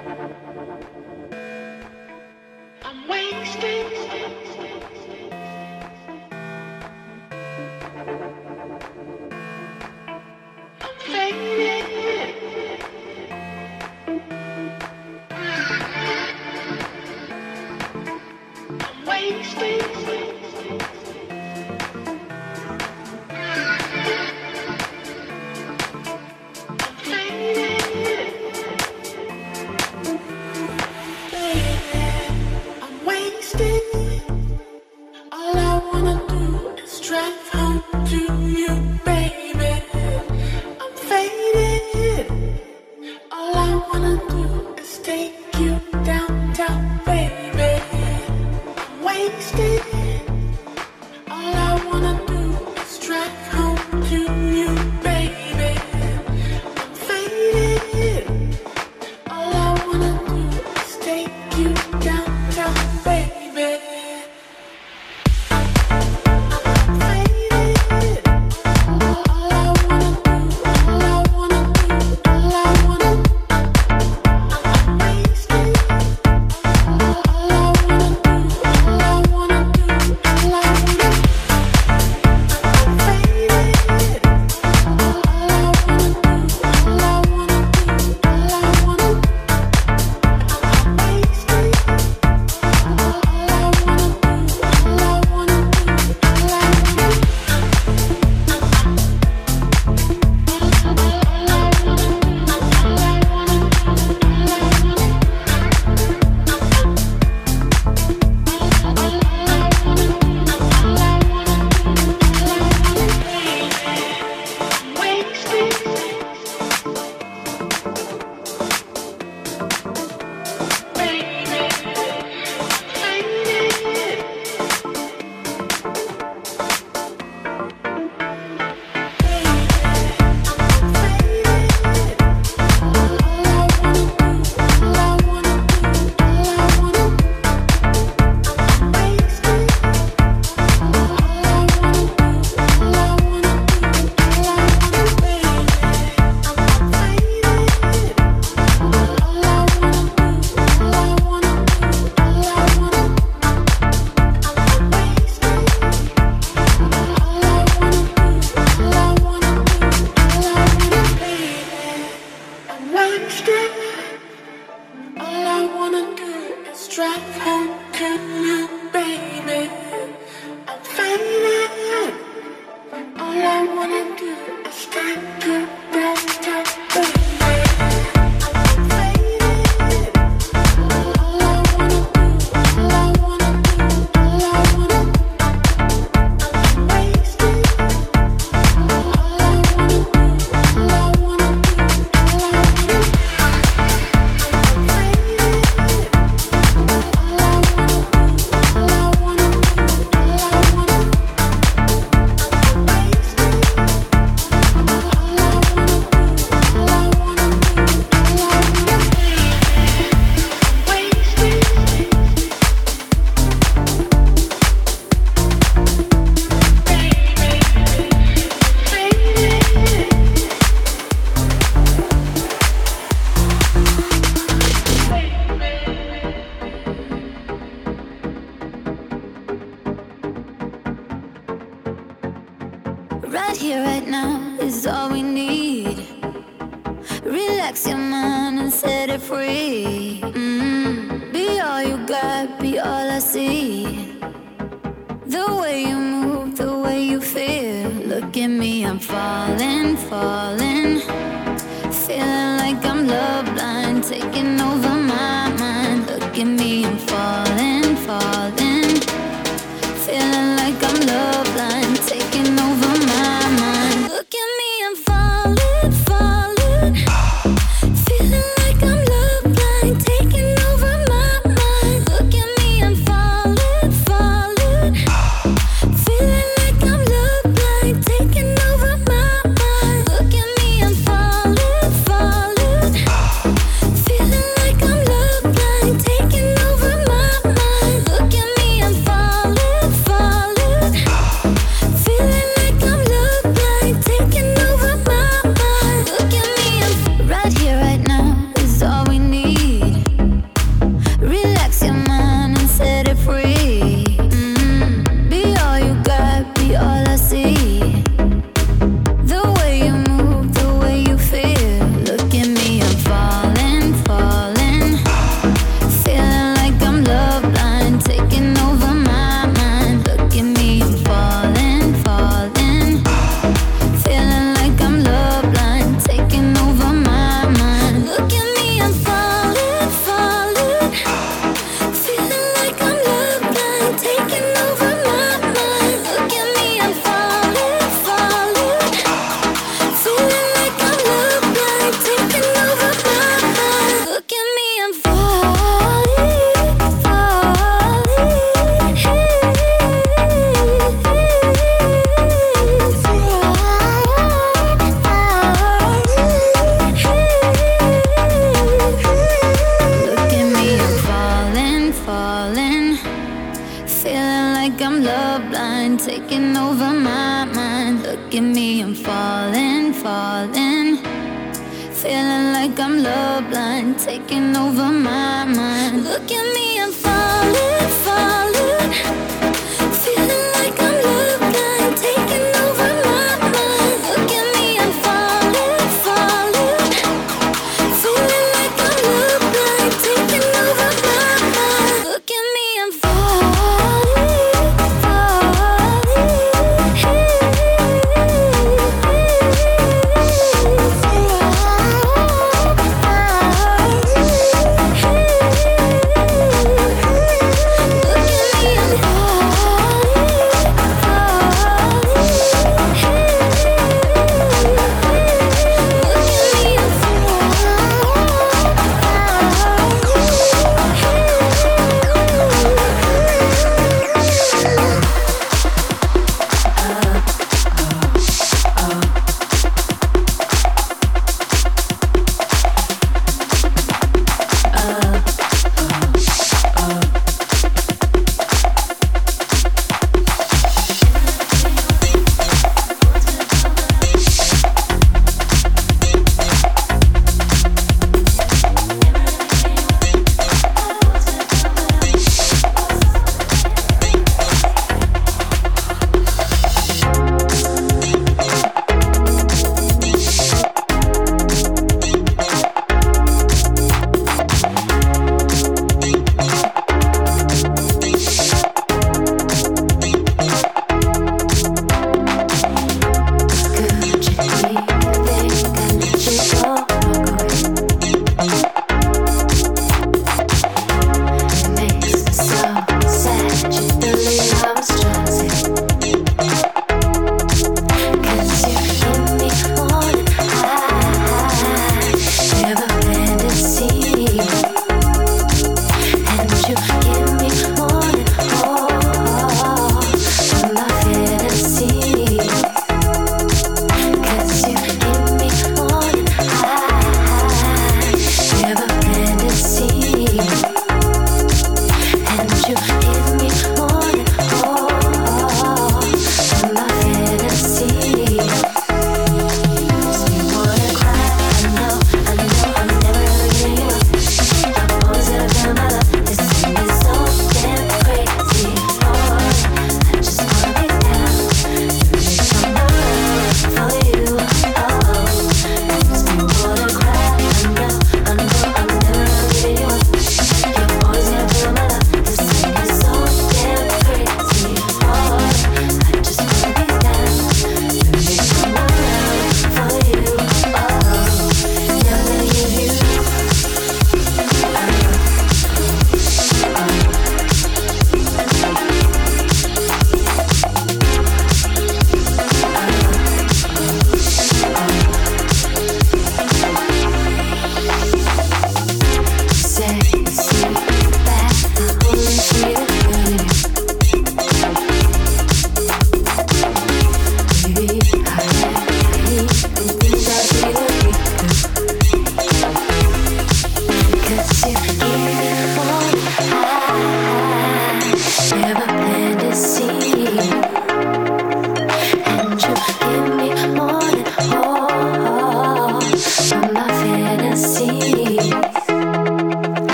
taking over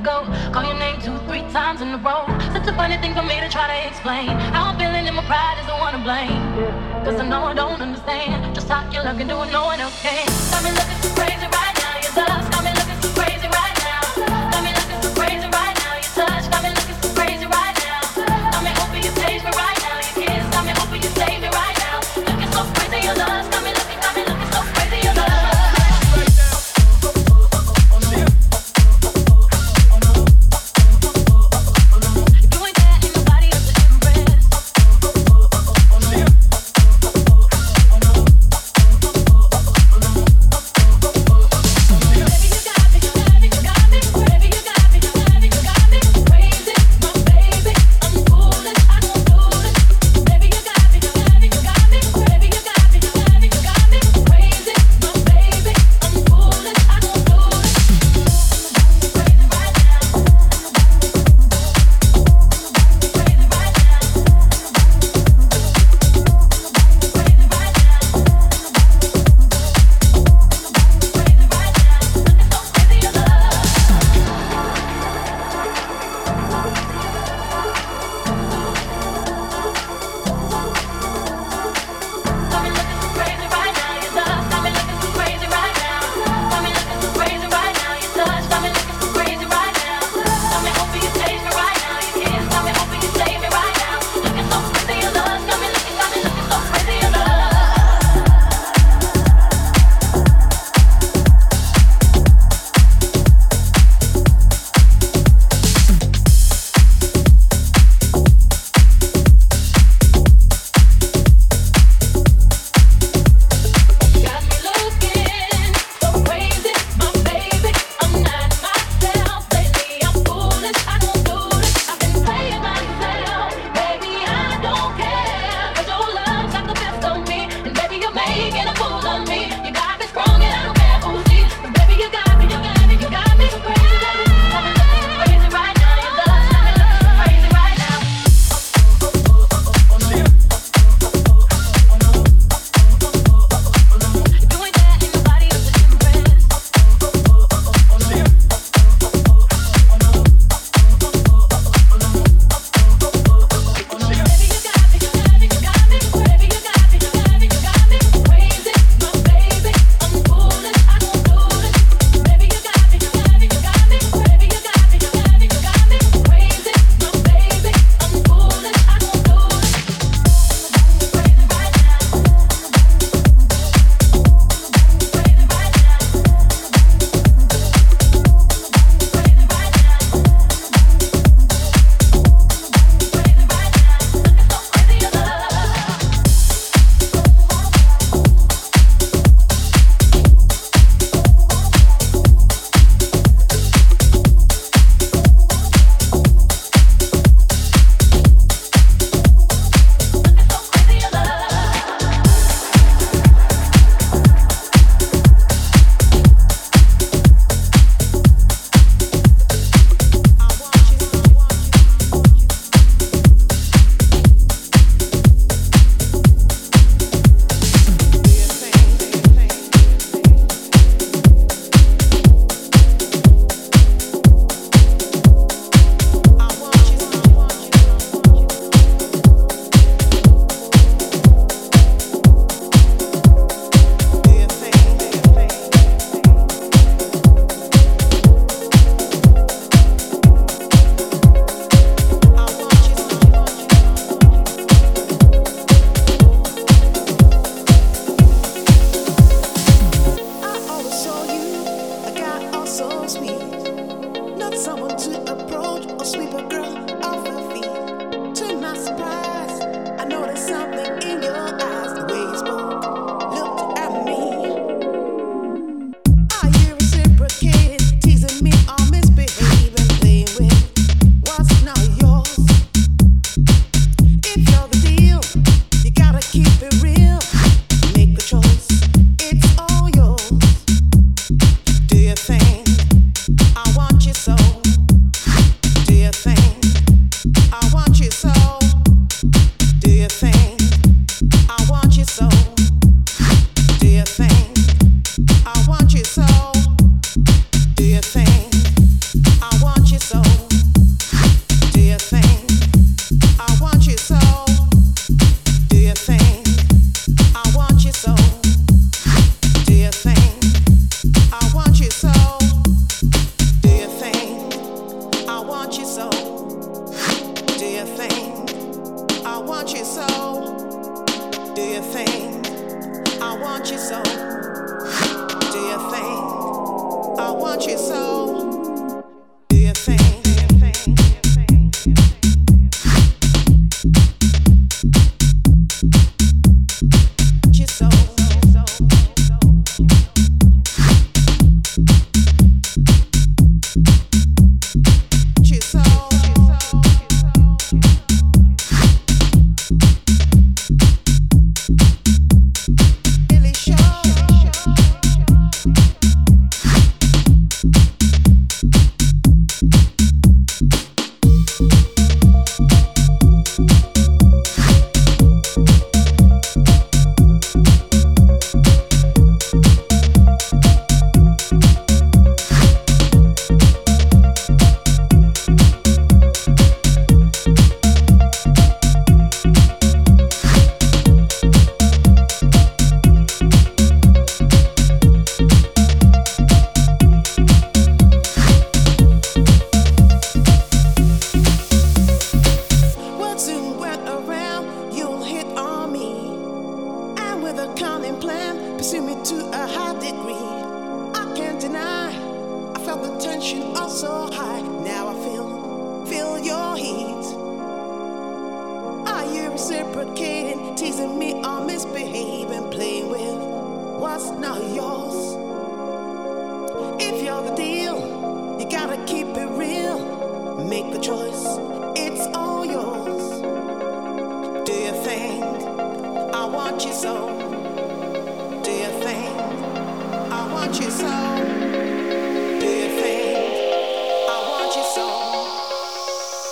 ago. Call your name two, three times in a row. Such a funny thing for me to try to explain. How I'm feeling and my pride is the one to blame. Cause I know I don't understand. Just how you look and do it, no one else can. Got me looking too crazy right now. Your love's coming.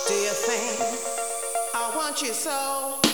Shining world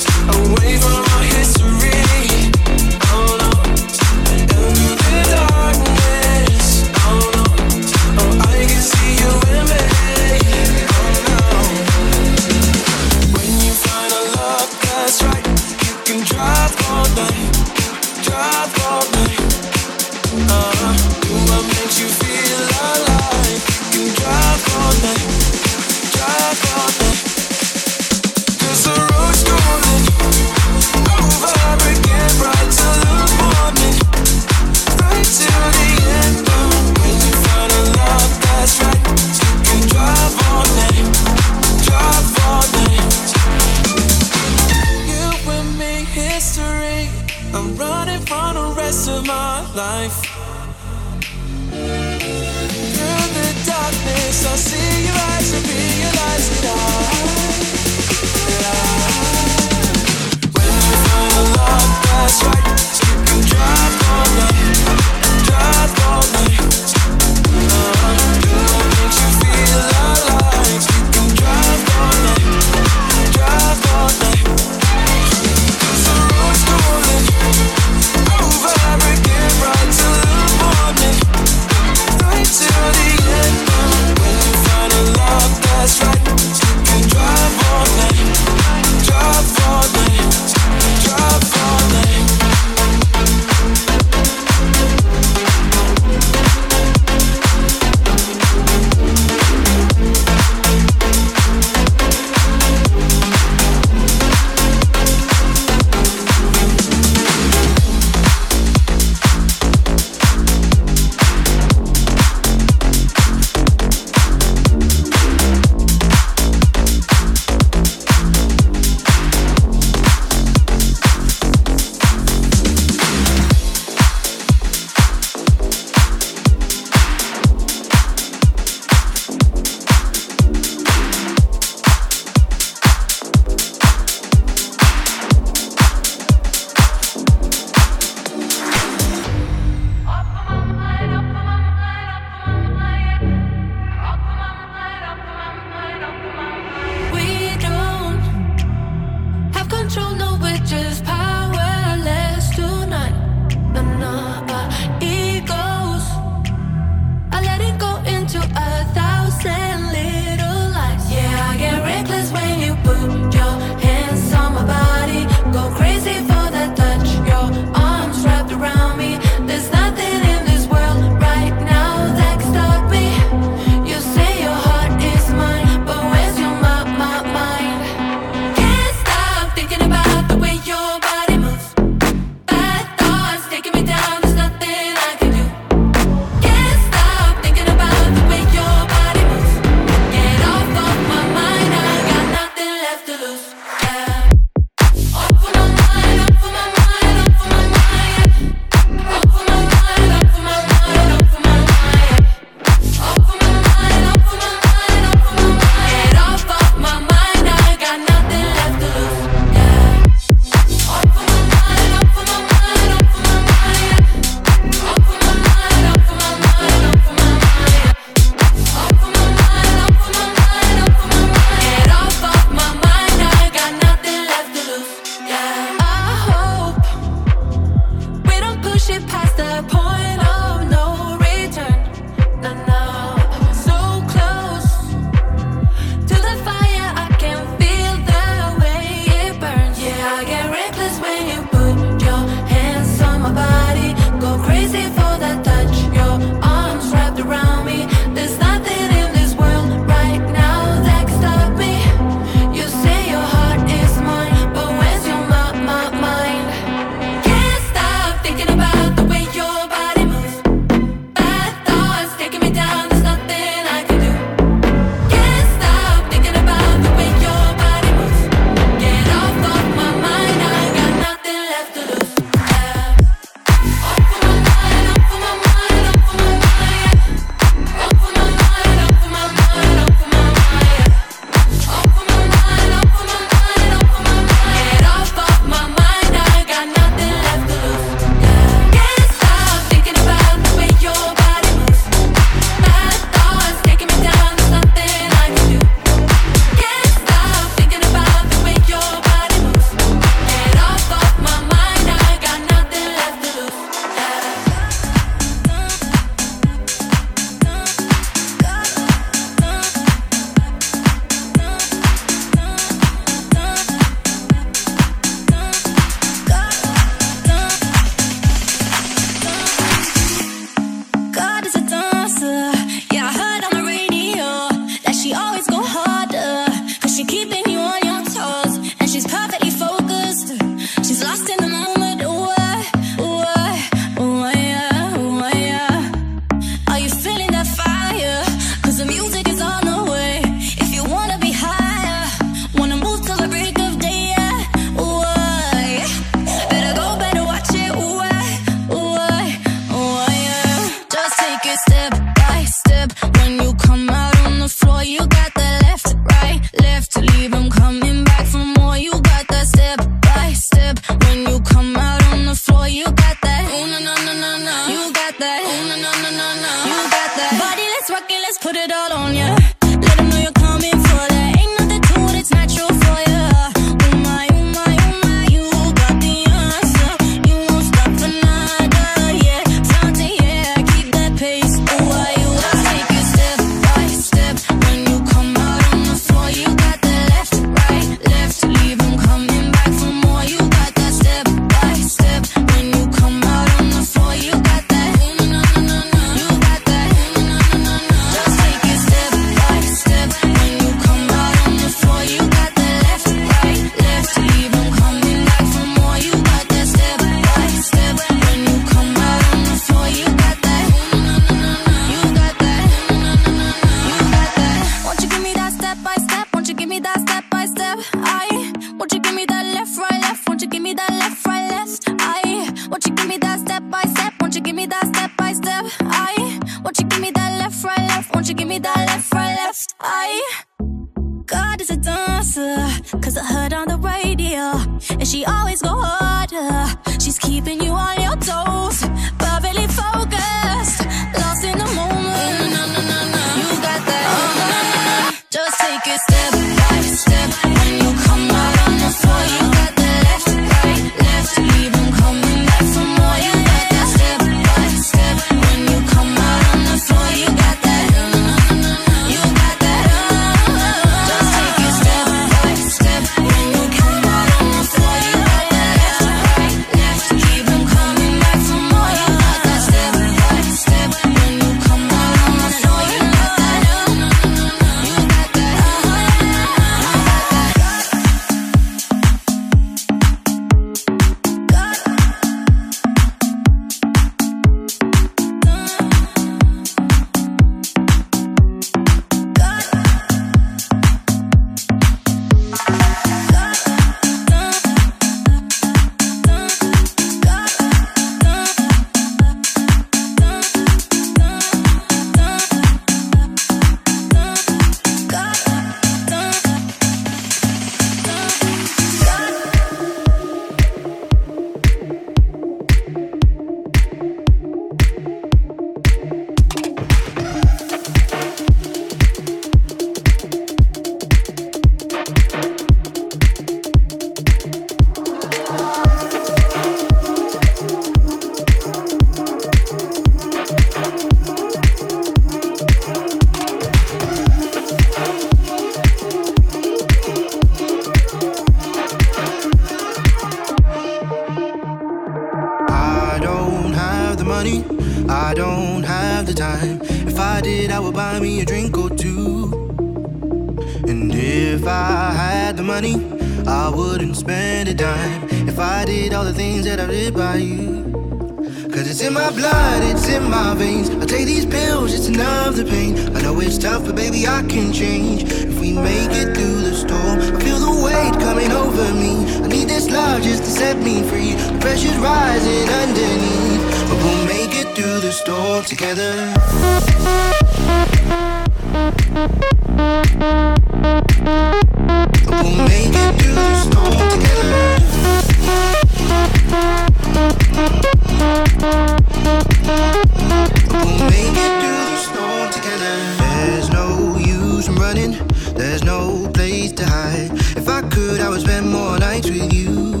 There's no place to hide. If I could, I would spend more nights with you.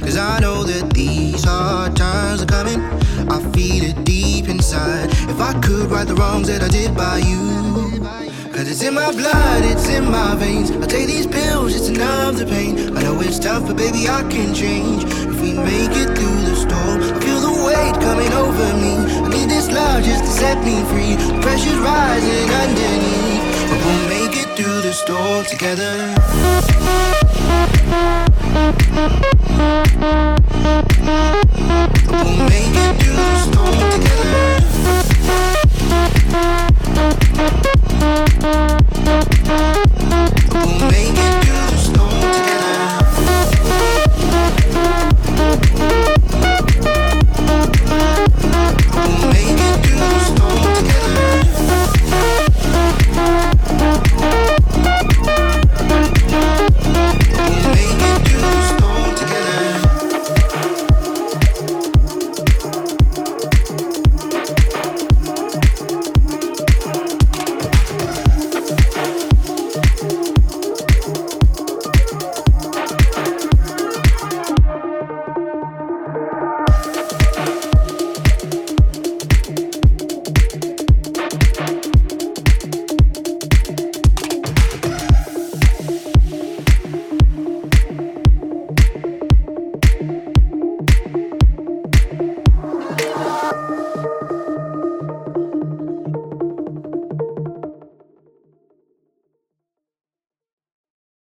Cause I know that these hard times are coming. I feel it deep inside. If I could right the wrongs that I did by you. Cause it's in my blood, it's in my veins. I take these pills, it's enough the pain. I know it's tough, but baby, I can change. If we make it through the storm, I feel the weight coming over me. I need this love just to set me free. The pressure's rising underneath. But we'll through this door together. We'll make it through this door together.